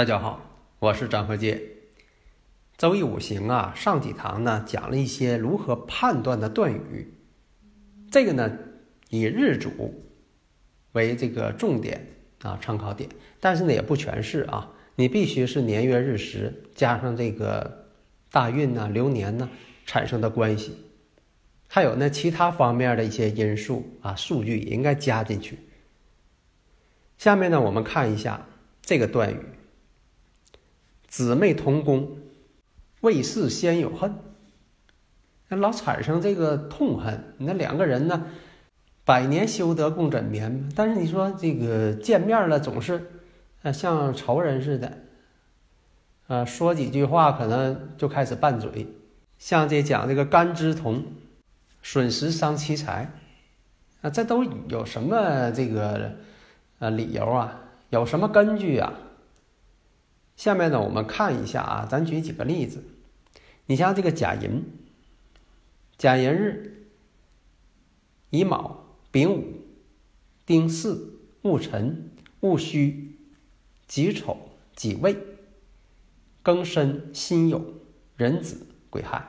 大家好，我是张和杰。周易五行啊，上几堂呢讲了一些如何判断的断语。这个呢以日主为这个重点啊参考点，但是呢也不全是啊，你必须是年月日时加上这个大运呐、流年呐产生的关系，还有呢其他方面的一些因素啊数据也应该加进去。下面呢我们看一下这个断语。姊妹同宫，未事先有恨，那老产生这个痛恨。那两个人呢，百年修得共枕眠但是你说这个见面了，总是呃像仇人似的，呃说几句话可能就开始拌嘴，像这讲这个干支同，损失伤其财，啊这都有什么这个呃理由啊？有什么根据啊？下面呢，我们看一下啊，咱举几个例子。你像这个甲寅，甲寅日，乙卯、丙午、丁巳、戊辰、戊戌、己丑、己未、庚申、辛酉、壬子、癸亥。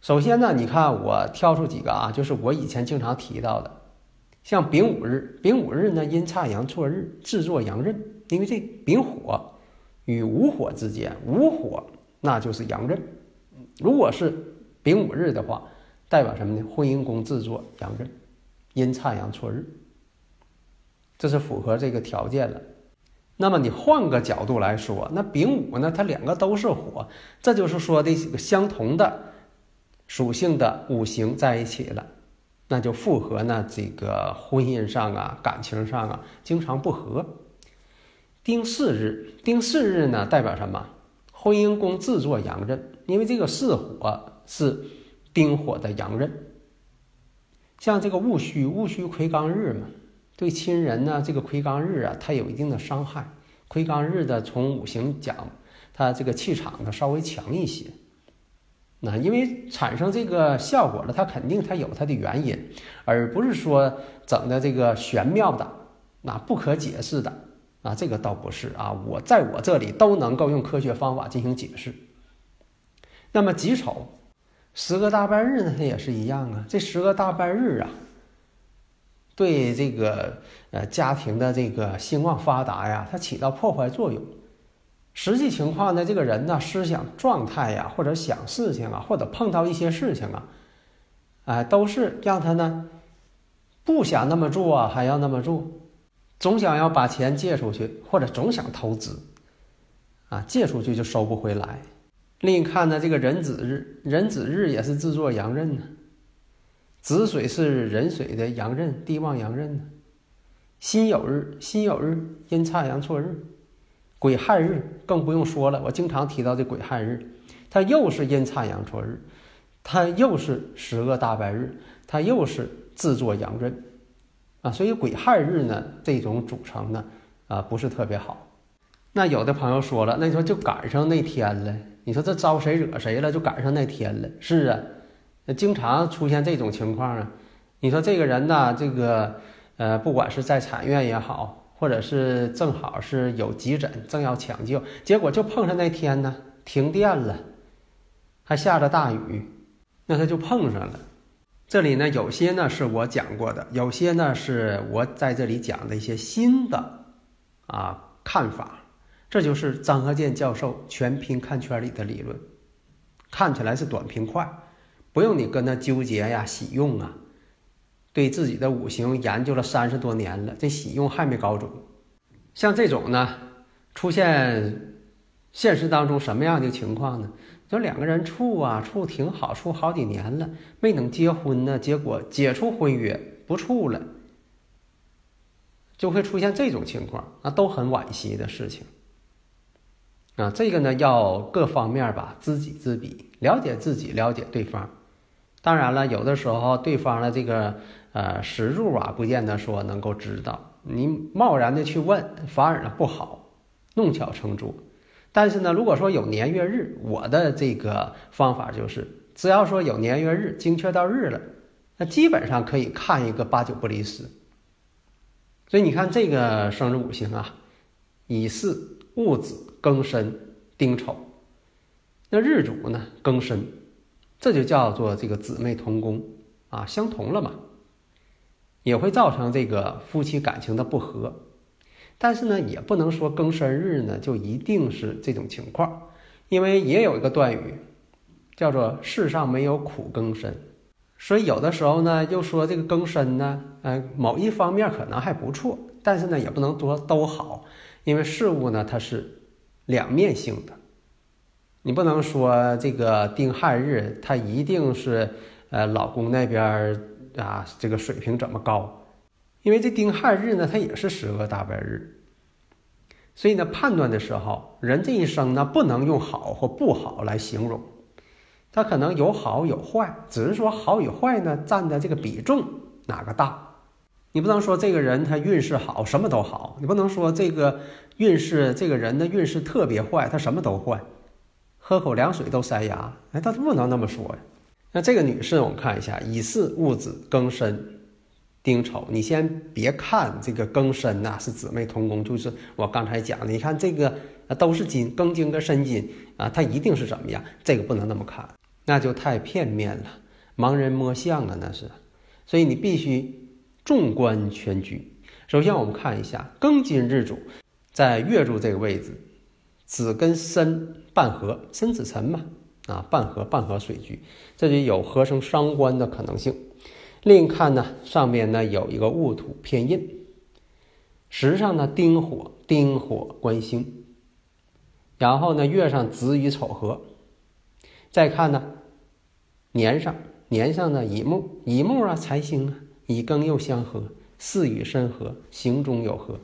首先呢，你看我挑出几个啊，就是我以前经常提到的，像丙午日，丙午日呢，阴差阳错日，制作阳刃。因为这丙火与午火之间，午火那就是阳刃。如果是丙午日的话，代表什么呢？婚姻宫制作阳刃，阴差阳错日，这是符合这个条件了。那么你换个角度来说，那丙午呢，它两个都是火，这就是说的相同的属性的五行在一起了，那就符合呢这个婚姻上啊、感情上啊，经常不和。丁巳日，丁巳日呢代表什么？婚姻宫制作阳刃，因为这个巳火是丁火的阳刃。像这个戊戌，戊戌魁罡日嘛，对亲人呢，这个魁罡日啊，它有一定的伤害。魁罡日的从五行讲，它这个气场呢稍微强一些。那因为产生这个效果了，它肯定它有它的原因，而不是说整的这个玄妙的，那不可解释的。啊，这个倒不是啊，我在我这里都能够用科学方法进行解释。那么己丑，十个大半日呢，它也是一样啊。这十个大半日啊，对这个呃家庭的这个兴旺发达呀，它起到破坏作用。实际情况呢，这个人呢思想状态呀，或者想事情啊，或者碰到一些事情啊，哎，都是让他呢不想那么做啊，还要那么做。总想要把钱借出去，或者总想投资，啊，借出去就收不回来。另一看呢，这个壬子日，壬子日也是制作阳刃呢。子水是壬水的阳刃，地旺阳刃呢。辛酉日，辛酉日阴差阳错日，癸亥日更不用说了。我经常提到这癸亥日，它又是阴差阳错日，它又是十恶大白日，它又是制作阳刃。啊，所以癸亥日呢，这种组成呢，啊，不是特别好。那有的朋友说了，那你说就赶上那天了，你说这招谁惹谁了？就赶上那天了。是啊，那经常出现这种情况啊。你说这个人呢，这个呃，不管是在产院也好，或者是正好是有急诊正要抢救，结果就碰上那天呢，停电了，还下着大雨，那他就碰上了。这里呢，有些呢是我讲过的，有些呢是我在这里讲的一些新的啊看法。这就是张和建教授全凭看圈里的理论，看起来是短平快，不用你跟他纠结呀、喜用啊。对自己的五行研究了三十多年了，这喜用还没搞准。像这种呢，出现现实当中什么样的情况呢？就两个人处啊处挺好，处好几年了，没能结婚呢，结果解除婚约不处了，就会出现这种情况，那都很惋惜的事情。啊，这个呢要各方面吧知己知彼，了解自己，了解对方。当然了，有的时候对方的这个呃时柱啊，不见得说能够知道。你贸然的去问，反而呢不好，弄巧成拙。但是呢，如果说有年月日，我的这个方法就是，只要说有年月日，精确到日了，那基本上可以看一个八九不离十。所以你看这个生日五行啊，乙巳、戊子。庚申、丁丑，那日主呢？庚申，这就叫做这个姊妹同宫啊，相同了嘛，也会造成这个夫妻感情的不和。但是呢，也不能说庚申日呢就一定是这种情况，因为也有一个断语，叫做“世上没有苦庚申”，所以有的时候呢，又说这个庚申呢，呃，某一方面可能还不错，但是呢，也不能说都好，因为事物呢，它是。两面性的，你不能说这个丁亥日他一定是呃老公那边啊这个水平怎么高，因为这丁亥日呢它也是十个大白日，所以呢判断的时候，人这一生呢不能用好或不好来形容，他可能有好有坏，只是说好与坏呢占的这个比重哪个大。你不能说这个人他运势好，什么都好；你不能说这个运势这个人的运势特别坏，他什么都坏，喝口凉水都塞牙。哎，他不能那么说呀。那这个女士，我们看一下，乙巳、戊子、庚申、丁丑。你先别看这个庚申呐，是姊妹同宫，就是我刚才讲的。你看这个啊，都是金，庚金跟申金啊，它一定是怎么样？这个不能那么看，那就太片面了，盲人摸象啊，那是。所以你必须。纵观全局，首先我们看一下庚金日主在月柱这个位置，子跟申半合，申子辰嘛，啊半合半合水局，这里有合成伤官的可能性。另看呢，上面呢有一个戊土偏印，时上呢丁火丁火官星，然后呢月上子与丑合，再看呢年上年上呢乙木乙木啊财星啊。乙庚又相合，巳与申合，行中有合。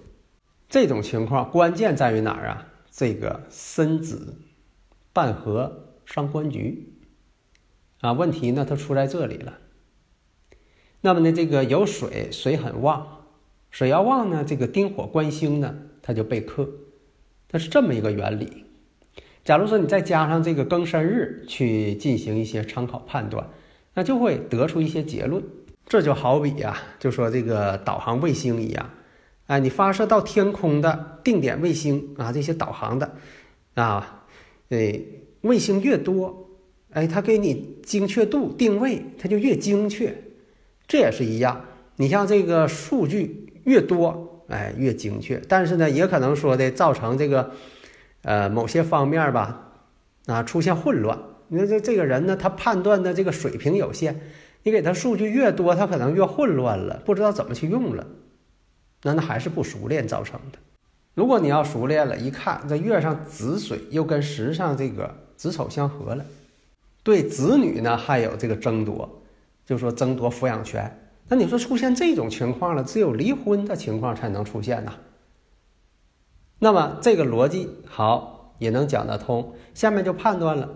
这种情况关键在于哪儿啊？这个申子半合伤官局啊，问题呢它出在这里了。那么呢，这个有水，水很旺，水要旺呢，这个丁火官星呢，它就被克，它是这么一个原理。假如说你再加上这个庚申日去进行一些参考判断，那就会得出一些结论。这就好比呀，就说这个导航卫星一样，哎，你发射到天空的定点卫星啊，这些导航的啊，哎，卫星越多，哎，它给你精确度定位，它就越精确。这也是一样，你像这个数据越多，哎，越精确。但是呢，也可能说的造成这个呃某些方面吧，啊，出现混乱。你说这这个人呢，他判断的这个水平有限。你给他数据越多，他可能越混乱了，不知道怎么去用了，那那还是不熟练造成的。如果你要熟练了，一看这月上子水又跟时上这个子丑相合了，对子女呢还有这个争夺，就说争夺抚养权。那你说出现这种情况了，只有离婚的情况才能出现呐。那么这个逻辑好也能讲得通。下面就判断了，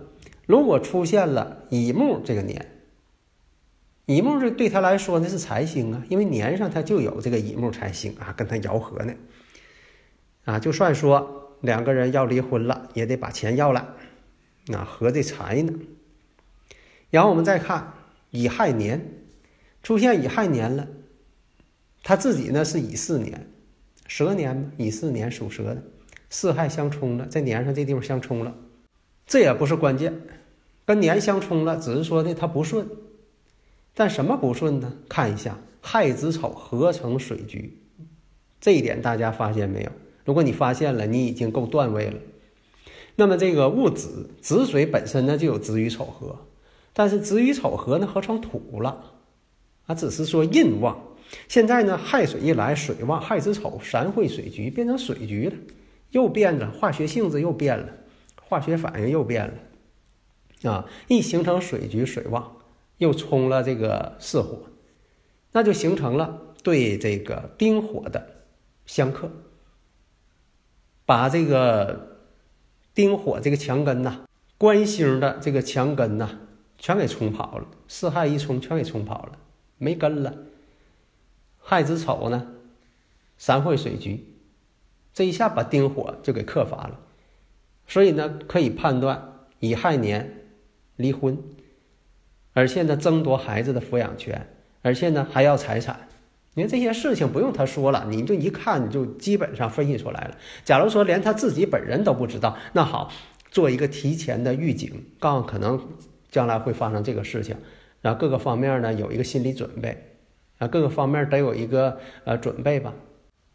如果出现了乙木这个年。乙木这对他来说那是财星啊，因为年上他就有这个乙木财星啊，跟他爻合呢，啊，就算说两个人要离婚了，也得把钱要了，那合这财呢。然后我们再看乙亥年，出现乙亥年了，他自己呢是乙巳年，蛇年，乙巳年属蛇的，四亥相冲了，在年上这地方相冲了，这也不是关键，跟年相冲了，只是说的他不顺。但什么不顺呢？看一下亥子丑合成水局，这一点大家发现没有？如果你发现了，你已经够段位了。那么这个戊子子水本身呢就有子与丑合，但是子与丑合呢合成土了，啊，只是说印旺。现在呢亥水一来，水旺，亥子丑三会水局变成水局了，又变了，化学性质又变了。化学反应又变了，啊，一形成水局水旺，又冲了这个巳火，那就形成了对这个丁火的相克，把这个丁火这个墙根呐，官星的这个墙根呐，全给冲跑了，四害一冲全给冲跑了，没根了。亥子丑呢，三会水局，这一下把丁火就给克伐了，所以呢，可以判断乙亥年离婚，而且呢争夺孩子的抚养权，而且呢还要财产。你看这些事情不用他说了，你就一看你就基本上分析出来了。假如说连他自己本人都不知道，那好，做一个提前的预警，告诉可能将来会发生这个事情，然后各个方面呢有一个心理准备。啊，各个方面得有一个呃准备吧。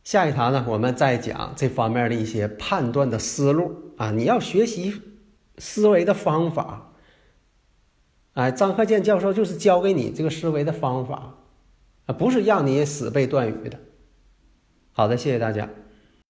下一堂呢，我们再讲这方面的一些判断的思路啊。你要学习思维的方法。哎，张克建教授就是教给你这个思维的方法，啊，不是让你死背断语的。好的，谢谢大家。